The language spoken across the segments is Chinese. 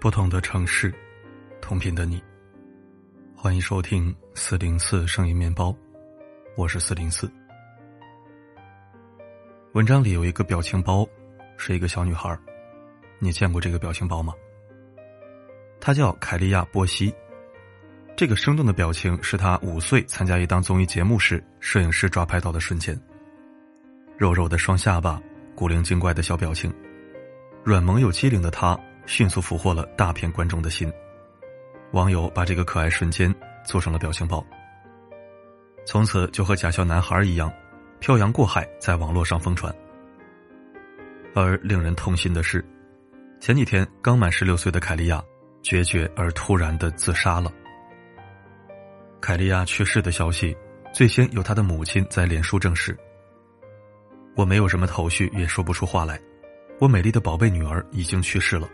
不同的城市，同频的你。欢迎收听四零四声音面包，我是四零四。文章里有一个表情包，是一个小女孩，你见过这个表情包吗？她叫凯利亚·波西。这个生动的表情是她五岁参加一档综艺节目时，摄影师抓拍到的瞬间。肉肉的双下巴，古灵精怪的小表情，软萌又机灵的她。迅速俘获了大片观众的心，网友把这个可爱瞬间做成了表情包，从此就和假笑男孩一样，漂洋过海在网络上疯传。而令人痛心的是，前几天刚满十六岁的凯利亚决绝而突然的自杀了。凯利亚去世的消息，最先由他的母亲在脸书证实。我没有什么头绪，也说不出话来。我美丽的宝贝女儿已经去世了。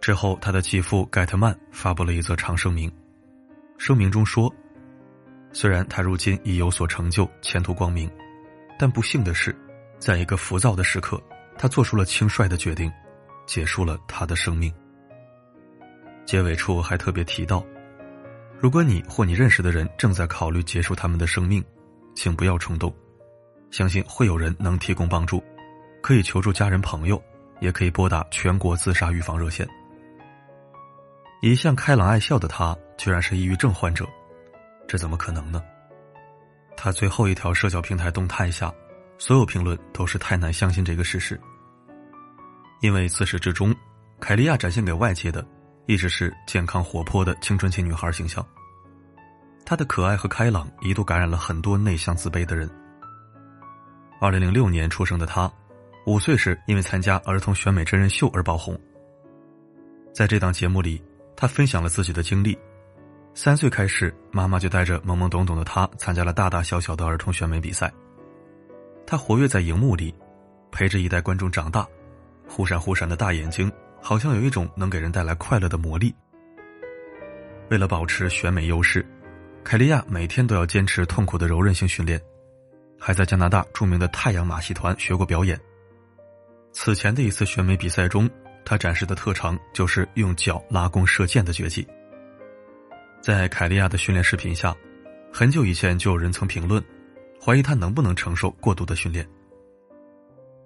之后，他的继父盖特曼发布了一则长声明，声明中说：“虽然他如今已有所成就，前途光明，但不幸的是，在一个浮躁的时刻，他做出了轻率的决定，结束了他的生命。”结尾处还特别提到：“如果你或你认识的人正在考虑结束他们的生命，请不要冲动，相信会有人能提供帮助，可以求助家人朋友，也可以拨打全国自杀预防热线。”一向开朗爱笑的他，居然是抑郁症患者，这怎么可能呢？他最后一条社交平台动态下，所有评论都是太难相信这个事实。因为自始至终，凯利亚展现给外界的一直是健康活泼的青春期女孩形象。她的可爱和开朗一度感染了很多内向自卑的人。二零零六年出生的她，五岁时因为参加儿童选美真人秀而爆红。在这档节目里。他分享了自己的经历，三岁开始，妈妈就带着懵懵懂懂的他参加了大大小小的儿童选美比赛。他活跃在荧幕里，陪着一代观众长大，忽闪忽闪的大眼睛，好像有一种能给人带来快乐的魔力。为了保持选美优势，凯利亚每天都要坚持痛苦的柔韧性训练，还在加拿大著名的太阳马戏团学过表演。此前的一次选美比赛中。他展示的特长就是用脚拉弓射箭的绝技。在凯利亚的训练视频下，很久以前就有人曾评论，怀疑他能不能承受过度的训练。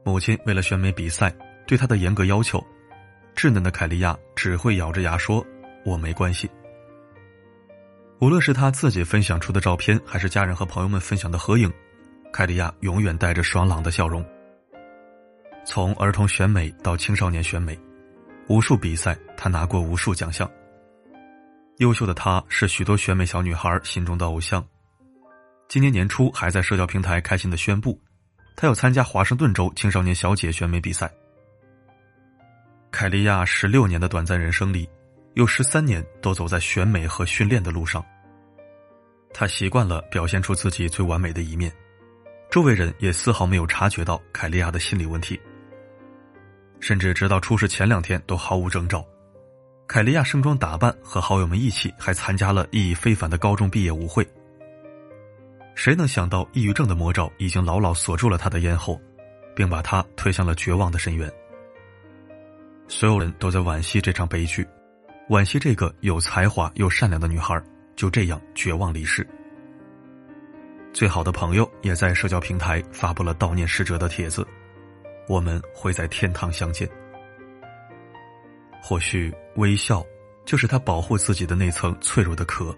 母亲为了选美比赛对他的严格要求，稚嫩的凯利亚只会咬着牙说：“我没关系。”无论是他自己分享出的照片，还是家人和朋友们分享的合影，凯利亚永远带着爽朗的笑容。从儿童选美到青少年选美。无数比赛，他拿过无数奖项。优秀的他是许多选美小女孩心中的偶像。今年年初，还在社交平台开心的宣布，他要参加华盛顿州青少年小姐选美比赛。凯利亚十六年的短暂人生里，有十三年都走在选美和训练的路上。他习惯了表现出自己最完美的一面，周围人也丝毫没有察觉到凯利亚的心理问题。甚至直到出事前两天都毫无征兆，凯利亚盛装打扮，和好友们一起还参加了意义非凡的高中毕业舞会。谁能想到，抑郁症的魔爪已经牢牢锁住了他的咽喉，并把他推向了绝望的深渊。所有人都在惋惜这场悲剧，惋惜这个有才华又善良的女孩就这样绝望离世。最好的朋友也在社交平台发布了悼念逝者的帖子。我们会在天堂相见。或许微笑就是他保护自己的那层脆弱的壳。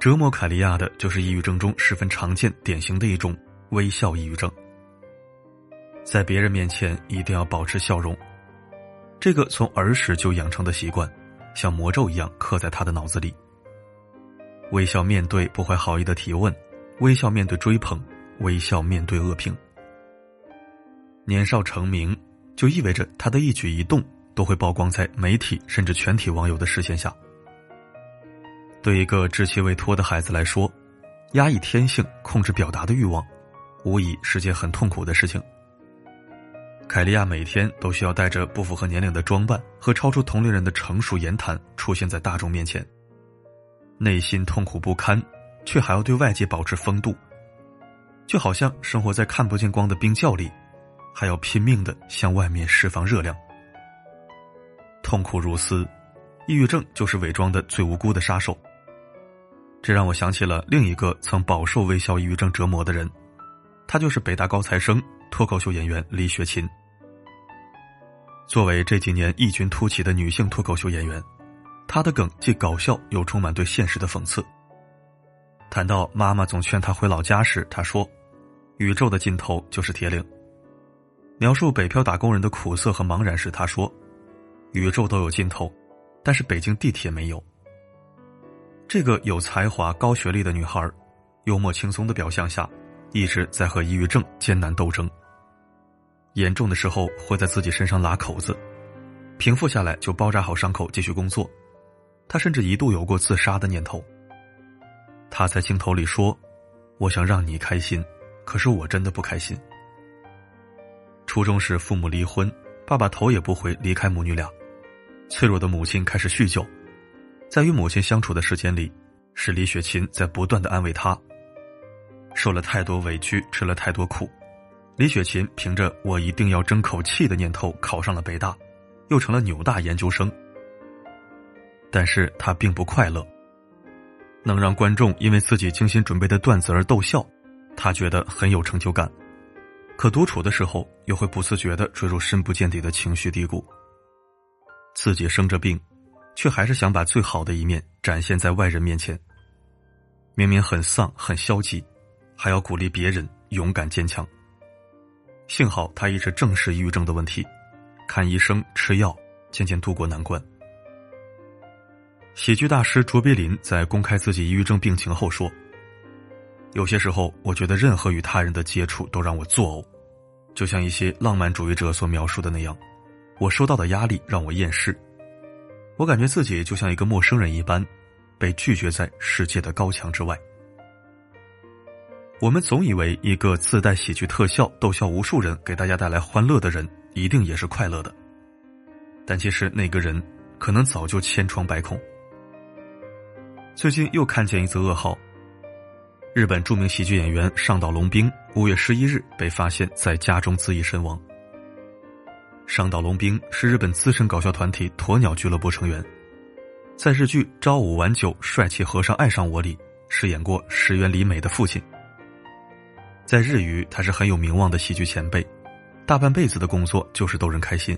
折磨凯利亚的就是抑郁症中十分常见、典型的一种微笑抑郁症。在别人面前一定要保持笑容，这个从儿时就养成的习惯，像魔咒一样刻在他的脑子里。微笑面对不怀好意的提问，微笑面对追捧，微笑面对恶评。年少成名，就意味着他的一举一动都会曝光在媒体甚至全体网友的视线下。对一个稚气未脱的孩子来说，压抑天性、控制表达的欲望，无疑是件很痛苦的事情。凯利亚每天都需要带着不符合年龄的装扮和超出同龄人的成熟言谈出现在大众面前，内心痛苦不堪，却还要对外界保持风度，就好像生活在看不见光的冰窖里。还要拼命的向外面释放热量。痛苦如斯，抑郁症就是伪装的最无辜的杀手。这让我想起了另一个曾饱受微笑抑郁症折磨的人，他就是北大高材生、脱口秀演员李雪琴。作为这几年异军突起的女性脱口秀演员，她的梗既搞笑又充满对现实的讽刺。谈到妈妈总劝她回老家时，她说：“宇宙的尽头就是铁岭。”描述北漂打工人的苦涩和茫然时，他说：“宇宙都有尽头，但是北京地铁没有。”这个有才华、高学历的女孩，幽默轻松的表象下，一直在和抑郁症艰难斗争。严重的时候会在自己身上拉口子，平复下来就包扎好伤口继续工作。他甚至一度有过自杀的念头。他在镜头里说：“我想让你开心，可是我真的不开心。”初中时父母离婚，爸爸头也不回离开母女俩，脆弱的母亲开始酗酒。在与母亲相处的时间里，是李雪琴在不断的安慰她。受了太多委屈，吃了太多苦。李雪琴凭着“我一定要争口气”的念头考上了北大，又成了纽大研究生。但是她并不快乐。能让观众因为自己精心准备的段子而逗笑，她觉得很有成就感。可独处的时候，又会不自觉的坠入深不见底的情绪低谷。自己生着病，却还是想把最好的一面展现在外人面前。明明很丧很消极，还要鼓励别人勇敢坚强。幸好他一直正视抑郁症的问题，看医生吃药，渐渐度过难关。喜剧大师卓别林在公开自己抑郁症病情后说：“有些时候，我觉得任何与他人的接触都让我作呕，就像一些浪漫主义者所描述的那样，我受到的压力让我厌世。我感觉自己就像一个陌生人一般，被拒绝在世界的高墙之外。”我们总以为一个自带喜剧特效、逗笑无数人、给大家带来欢乐的人，一定也是快乐的。但其实那个人，可能早就千疮百孔。最近又看见一则噩耗：日本著名喜剧演员上岛龙兵五月十一日被发现在家中自缢身亡。上岛龙兵是日本资深搞笑团体鸵鸟俱乐部成员，在日剧《朝五晚九，帅气和尚爱上我》里饰演过石原里美的父亲。在日语，他是很有名望的喜剧前辈，大半辈子的工作就是逗人开心。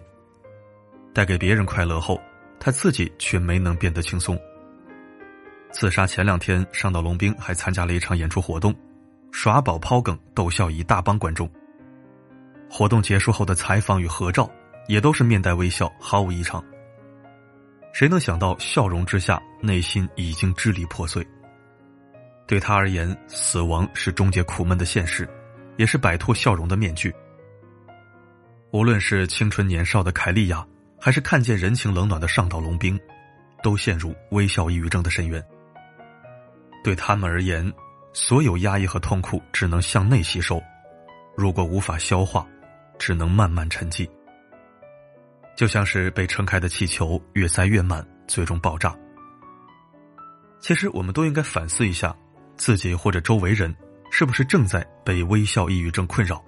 带给别人快乐后，他自己却没能变得轻松。自杀前两天，上岛龙兵还参加了一场演出活动，耍宝抛梗逗笑一大帮观众。活动结束后的采访与合照，也都是面带微笑，毫无异常。谁能想到，笑容之下，内心已经支离破碎。对他而言，死亡是终结苦闷的现实，也是摆脱笑容的面具。无论是青春年少的凯利亚，还是看见人情冷暖的上岛龙兵，都陷入微笑抑郁症的深渊。对他们而言，所有压抑和痛苦只能向内吸收，如果无法消化，只能慢慢沉寂，就像是被撑开的气球，越塞越满，最终爆炸。其实，我们都应该反思一下。自己或者周围人，是不是正在被微笑抑郁症困扰？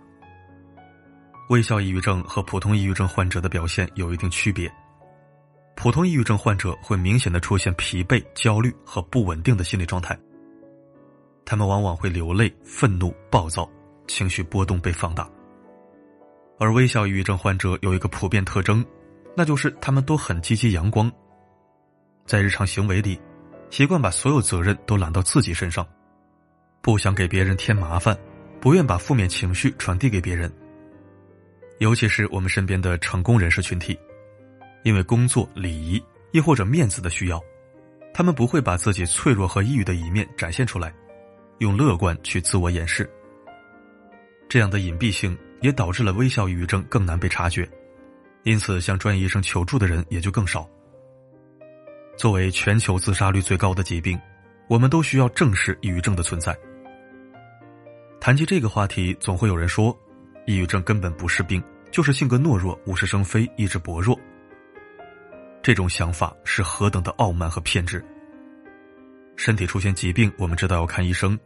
微笑抑郁症和普通抑郁症患者的表现有一定区别。普通抑郁症患者会明显的出现疲惫、焦虑和不稳定的心理状态，他们往往会流泪、愤怒、暴躁，情绪波动被放大。而微笑抑郁症患者有一个普遍特征，那就是他们都很积极阳光，在日常行为里，习惯把所有责任都揽到自己身上。不想给别人添麻烦，不愿把负面情绪传递给别人。尤其是我们身边的成功人士群体，因为工作、礼仪，亦或者面子的需要，他们不会把自己脆弱和抑郁的一面展现出来，用乐观去自我掩饰。这样的隐蔽性也导致了微笑抑郁症更难被察觉，因此向专业医生求助的人也就更少。作为全球自杀率最高的疾病，我们都需要正视抑郁症的存在。谈及这个话题，总会有人说，抑郁症根本不是病，就是性格懦弱、无事生非、意志薄弱。这种想法是何等的傲慢和偏执。身体出现疾病，我们知道要看医生；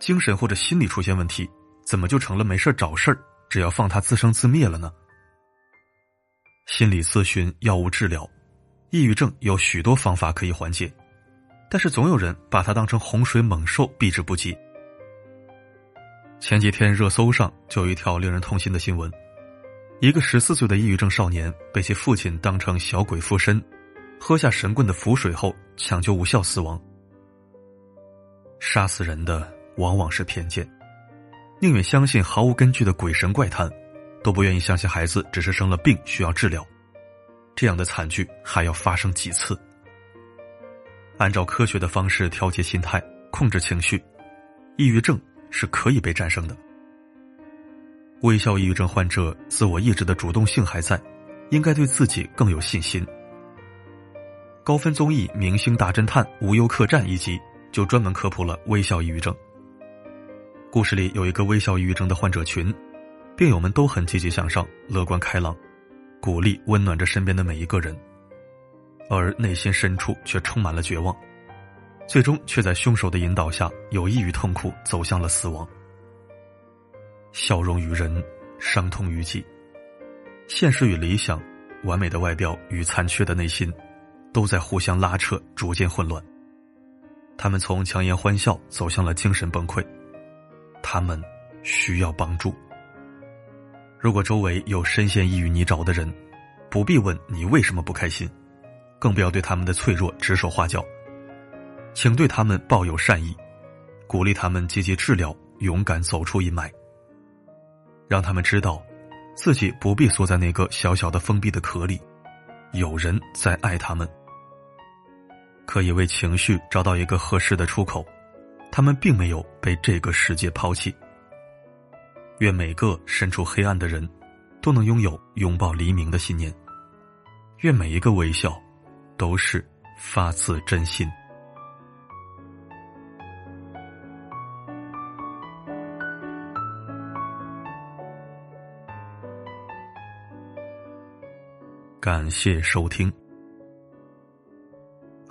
精神或者心理出现问题，怎么就成了没事找事儿，只要放他自生自灭了呢？心理咨询、药物治疗，抑郁症有许多方法可以缓解，但是总有人把它当成洪水猛兽，避之不及。前几天热搜上就有一条令人痛心的新闻：一个十四岁的抑郁症少年被其父亲当成小鬼附身，喝下神棍的符水后抢救无效死亡。杀死人的往往是偏见，宁愿相信毫无根据的鬼神怪谈，都不愿意相信孩子只是生了病需要治疗。这样的惨剧还要发生几次？按照科学的方式调节心态、控制情绪，抑郁症是可以被战胜的。微笑抑郁症患者自我意志的主动性还在，应该对自己更有信心。高分综艺《明星大侦探无忧客栈》一集就专门科普了微笑抑郁症。故事里有一个微笑抑郁症的患者群，病友们都很积极向上、乐观开朗。鼓励温暖着身边的每一个人，而内心深处却充满了绝望，最终却在凶手的引导下，有益于痛苦，走向了死亡。笑容于人，伤痛于己，现实与理想，完美的外表与残缺的内心，都在互相拉扯，逐渐混乱。他们从强颜欢笑走向了精神崩溃，他们需要帮助。如果周围有深陷抑郁泥沼的人，不必问你为什么不开心，更不要对他们的脆弱指手画脚，请对他们抱有善意，鼓励他们积极治疗，勇敢走出阴霾，让他们知道，自己不必缩在那个小小的封闭的壳里，有人在爱他们，可以为情绪找到一个合适的出口，他们并没有被这个世界抛弃。愿每个身处黑暗的人，都能拥有拥抱黎明的信念。愿每一个微笑，都是发自真心。感谢收听。